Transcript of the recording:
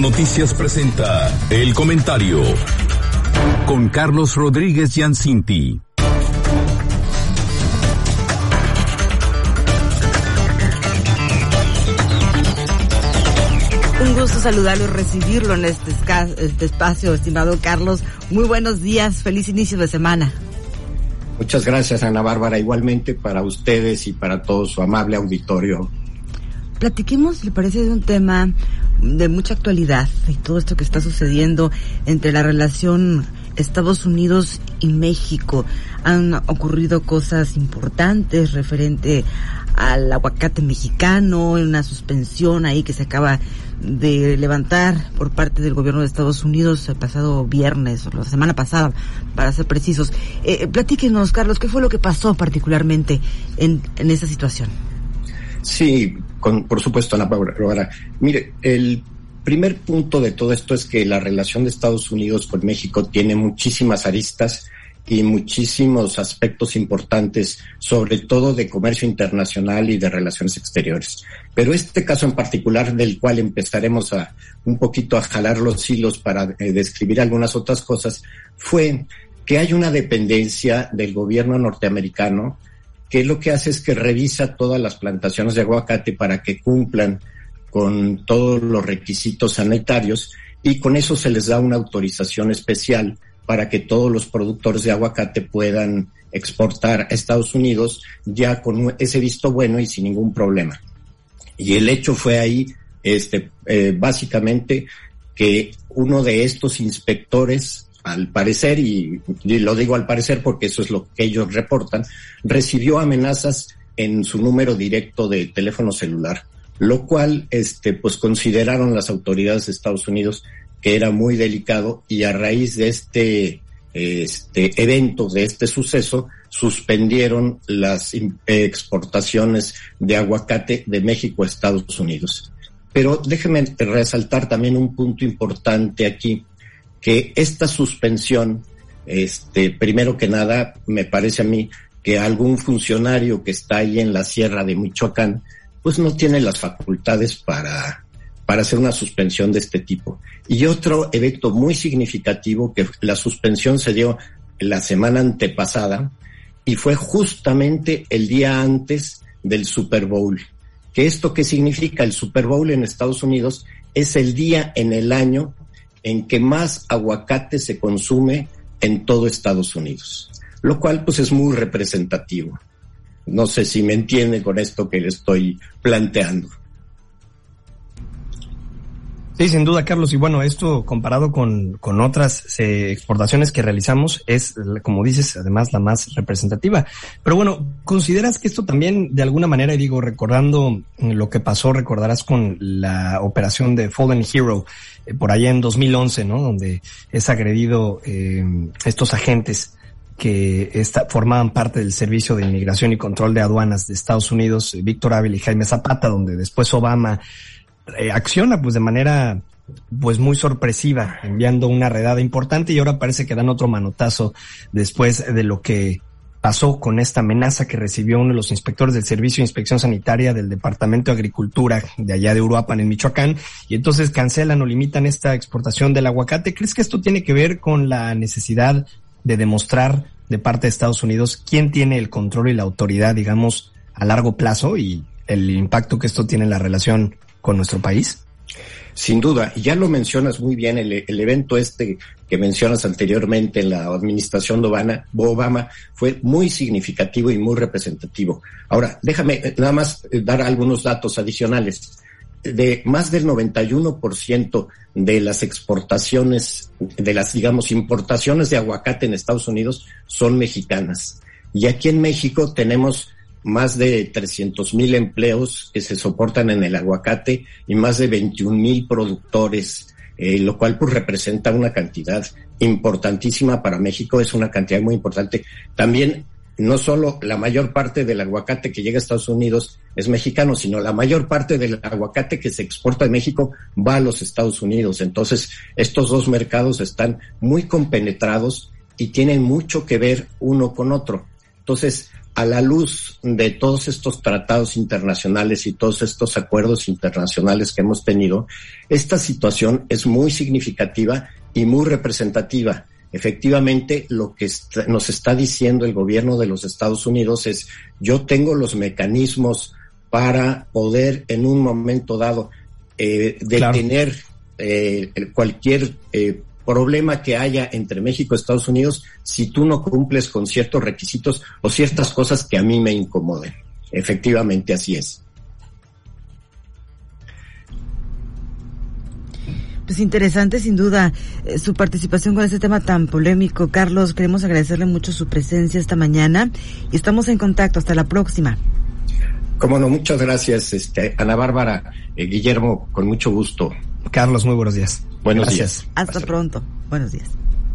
Noticias presenta el comentario con Carlos Rodríguez Yancinti. Un gusto saludarlo y recibirlo en este, este espacio, estimado Carlos. Muy buenos días, feliz inicio de semana. Muchas gracias, Ana Bárbara. Igualmente para ustedes y para todo su amable auditorio. Platiquemos, ¿le parece de un tema de mucha actualidad y todo esto que está sucediendo entre la relación Estados Unidos y México? Han ocurrido cosas importantes referente al aguacate mexicano, una suspensión ahí que se acaba de levantar por parte del gobierno de Estados Unidos el pasado viernes, o la semana pasada, para ser precisos. Eh, eh, platíquenos, Carlos, ¿qué fue lo que pasó particularmente en, en esa situación? Sí, con, por supuesto, Ana Bárbara. Mire, el primer punto de todo esto es que la relación de Estados Unidos con México tiene muchísimas aristas y muchísimos aspectos importantes, sobre todo de comercio internacional y de relaciones exteriores. Pero este caso en particular, del cual empezaremos a un poquito a jalar los hilos para eh, describir algunas otras cosas, fue que hay una dependencia del gobierno norteamericano que lo que hace es que revisa todas las plantaciones de aguacate para que cumplan con todos los requisitos sanitarios y con eso se les da una autorización especial para que todos los productores de aguacate puedan exportar a Estados Unidos ya con ese visto bueno y sin ningún problema. Y el hecho fue ahí, este, eh, básicamente, que uno de estos inspectores, al parecer, y, lo digo al parecer porque eso es lo que ellos reportan, recibió amenazas en su número directo de teléfono celular, lo cual, este, pues consideraron las autoridades de Estados Unidos que era muy delicado y a raíz de este, este evento, de este suceso, suspendieron las exportaciones de aguacate de México a Estados Unidos. Pero déjeme resaltar también un punto importante aquí, que esta suspensión, este, primero que nada, me parece a mí que algún funcionario que está ahí en la sierra de Michoacán, pues no tiene las facultades para para hacer una suspensión de este tipo. Y otro evento muy significativo, que la suspensión se dio la semana antepasada y fue justamente el día antes del Super Bowl. ¿Qué esto qué significa? El Super Bowl en Estados Unidos es el día en el año en que más aguacate se consume en todo Estados Unidos, lo cual pues es muy representativo. No sé si me entiende con esto que le estoy planteando. Sí, sin duda, Carlos. Y bueno, esto comparado con, con otras eh, exportaciones que realizamos es, como dices, además la más representativa. Pero bueno, ¿consideras que esto también, de alguna manera, y digo, recordando lo que pasó, recordarás con la operación de Fallen Hero, eh, por allá en 2011, ¿no? Donde es agredido eh, estos agentes que esta, formaban parte del Servicio de Inmigración y Control de Aduanas de Estados Unidos, Víctor Ávila y Jaime Zapata, donde después Obama eh, acciona pues de manera pues muy sorpresiva, enviando una redada importante y ahora parece que dan otro manotazo después de lo que pasó con esta amenaza que recibió uno de los inspectores del Servicio de Inspección Sanitaria del Departamento de Agricultura de allá de Uruapan en Michoacán y entonces cancelan o limitan esta exportación del aguacate. ¿Crees que esto tiene que ver con la necesidad de demostrar de parte de Estados Unidos quién tiene el control y la autoridad, digamos, a largo plazo y el impacto que esto tiene en la relación con nuestro país? Sin duda, ya lo mencionas muy bien, el, el, evento este que mencionas anteriormente en la administración de Obama, Obama fue muy significativo y muy representativo. Ahora, déjame eh, nada más eh, dar algunos datos adicionales. De más del 91% de las exportaciones, de las, digamos, importaciones de aguacate en Estados Unidos son mexicanas. Y aquí en México tenemos más de 300 mil empleos que se soportan en el aguacate y más de 21 mil productores, eh, lo cual pues representa una cantidad importantísima para México, es una cantidad muy importante. También no solo la mayor parte del aguacate que llega a Estados Unidos es mexicano, sino la mayor parte del aguacate que se exporta de México va a los Estados Unidos. Entonces, estos dos mercados están muy compenetrados y tienen mucho que ver uno con otro. Entonces, a la luz de todos estos tratados internacionales y todos estos acuerdos internacionales que hemos tenido, esta situación es muy significativa y muy representativa. Efectivamente, lo que nos está diciendo el gobierno de los Estados Unidos es, yo tengo los mecanismos para poder en un momento dado eh, detener eh, cualquier eh, problema que haya entre México y Estados Unidos si tú no cumples con ciertos requisitos o ciertas cosas que a mí me incomoden. Efectivamente, así es. Pues interesante, sin duda, eh, su participación con este tema tan polémico. Carlos, queremos agradecerle mucho su presencia esta mañana y estamos en contacto. Hasta la próxima. Como no, muchas gracias, este, Ana Bárbara, eh, Guillermo, con mucho gusto. Carlos, muy buenos días. Buenos días. Hasta, pronto. Buenos días.